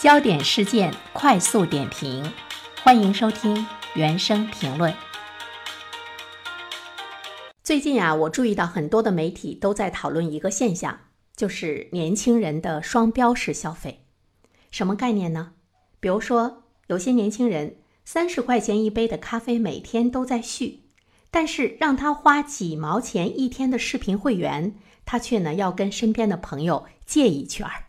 焦点事件快速点评，欢迎收听原声评论。最近啊，我注意到很多的媒体都在讨论一个现象，就是年轻人的双标式消费。什么概念呢？比如说，有些年轻人三十块钱一杯的咖啡每天都在续，但是让他花几毛钱一天的视频会员，他却呢要跟身边的朋友借一圈儿。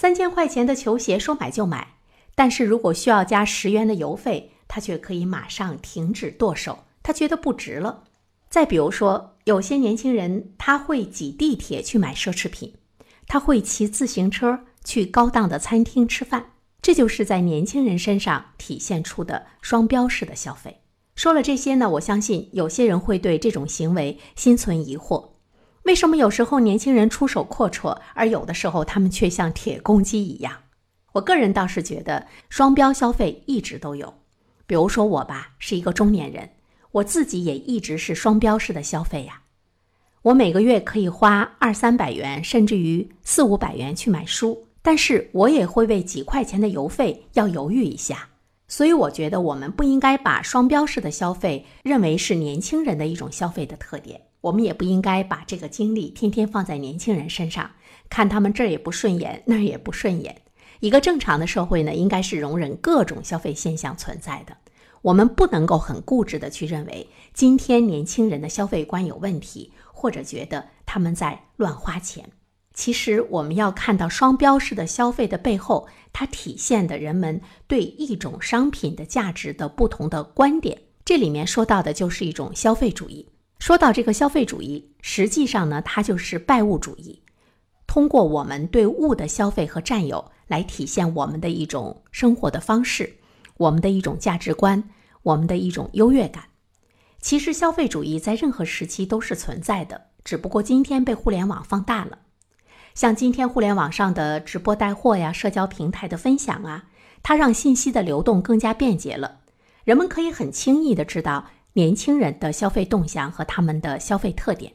三千块钱的球鞋说买就买，但是如果需要加十元的邮费，他却可以马上停止剁手，他觉得不值了。再比如说，有些年轻人他会挤地铁去买奢侈品，他会骑自行车去高档的餐厅吃饭，这就是在年轻人身上体现出的双标式的消费。说了这些呢，我相信有些人会对这种行为心存疑惑。为什么有时候年轻人出手阔绰，而有的时候他们却像铁公鸡一样？我个人倒是觉得双标消费一直都有。比如说我吧，是一个中年人，我自己也一直是双标式的消费呀。我每个月可以花二三百元，甚至于四五百元去买书，但是我也会为几块钱的邮费要犹豫一下。所以我觉得我们不应该把双标式的消费认为是年轻人的一种消费的特点。我们也不应该把这个精力天天放在年轻人身上，看他们这儿也不顺眼，那儿也不顺眼。一个正常的社会呢，应该是容忍各种消费现象存在的。我们不能够很固执的去认为今天年轻人的消费观有问题，或者觉得他们在乱花钱。其实，我们要看到双标式的消费的背后，它体现的人们对一种商品的价值的不同的观点。这里面说到的就是一种消费主义。说到这个消费主义，实际上呢，它就是拜物主义，通过我们对物的消费和占有来体现我们的一种生活的方式，我们的一种价值观，我们的一种优越感。其实，消费主义在任何时期都是存在的，只不过今天被互联网放大了。像今天互联网上的直播带货呀，社交平台的分享啊，它让信息的流动更加便捷了，人们可以很轻易的知道。年轻人的消费动向和他们的消费特点，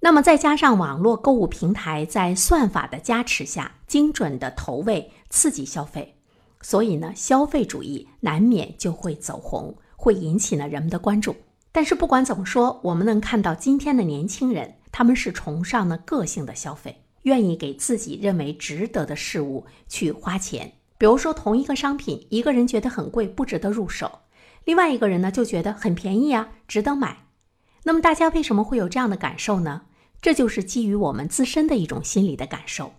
那么再加上网络购物平台在算法的加持下，精准的投喂刺激消费，所以呢，消费主义难免就会走红，会引起呢人们的关注。但是不管怎么说，我们能看到今天的年轻人，他们是崇尚呢个性的消费，愿意给自己认为值得的事物去花钱。比如说，同一个商品，一个人觉得很贵，不值得入手。另外一个人呢，就觉得很便宜啊，值得买。那么大家为什么会有这样的感受呢？这就是基于我们自身的一种心理的感受。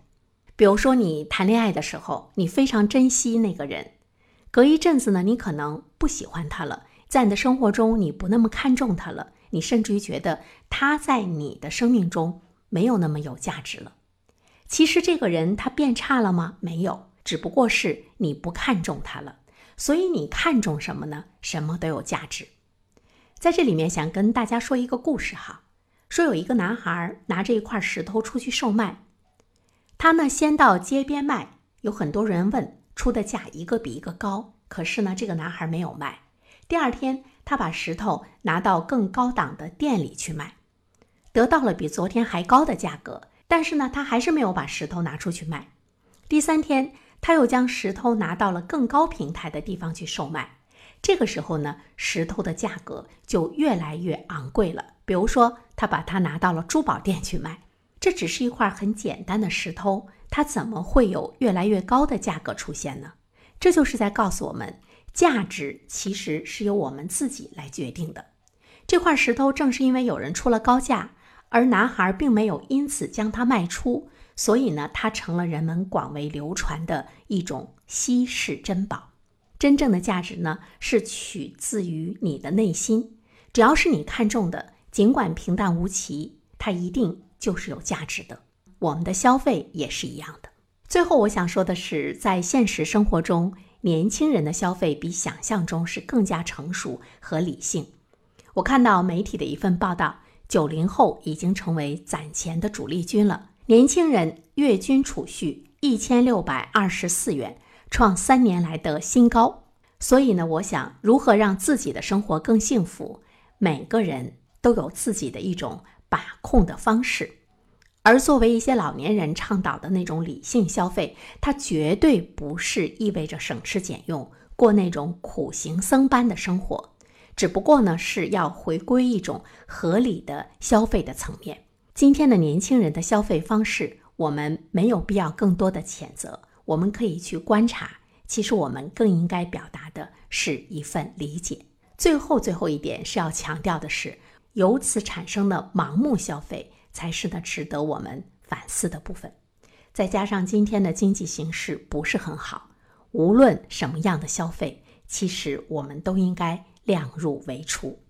比如说，你谈恋爱的时候，你非常珍惜那个人，隔一阵子呢，你可能不喜欢他了，在你的生活中你不那么看重他了，你甚至于觉得他在你的生命中没有那么有价值了。其实这个人他变差了吗？没有，只不过是你不看重他了。所以你看重什么呢？什么都有价值。在这里面想跟大家说一个故事哈，说有一个男孩拿着一块石头出去售卖，他呢先到街边卖，有很多人问，出的价一个比一个高，可是呢这个男孩没有卖。第二天他把石头拿到更高档的店里去卖，得到了比昨天还高的价格，但是呢他还是没有把石头拿出去卖。第三天。他又将石头拿到了更高平台的地方去售卖，这个时候呢，石头的价格就越来越昂贵了。比如说，他把它拿到了珠宝店去卖，这只是一块很简单的石头，它怎么会有越来越高的价格出现呢？这就是在告诉我们，价值其实是由我们自己来决定的。这块石头正是因为有人出了高价，而男孩并没有因此将它卖出。所以呢，它成了人们广为流传的一种稀世珍宝。真正的价值呢，是取自于你的内心。只要是你看中的，尽管平淡无奇，它一定就是有价值的。我们的消费也是一样的。最后，我想说的是，在现实生活中，年轻人的消费比想象中是更加成熟和理性。我看到媒体的一份报道，九零后已经成为攒钱的主力军了。年轻人月均储蓄一千六百二十四元，创三年来的新高。所以呢，我想如何让自己的生活更幸福，每个人都有自己的一种把控的方式。而作为一些老年人倡导的那种理性消费，它绝对不是意味着省吃俭用，过那种苦行僧般的生活。只不过呢，是要回归一种合理的消费的层面。今天的年轻人的消费方式，我们没有必要更多的谴责，我们可以去观察。其实我们更应该表达的是一份理解。最后，最后一点是要强调的是，由此产生的盲目消费，才是呢值得我们反思的部分。再加上今天的经济形势不是很好，无论什么样的消费，其实我们都应该。量入为出。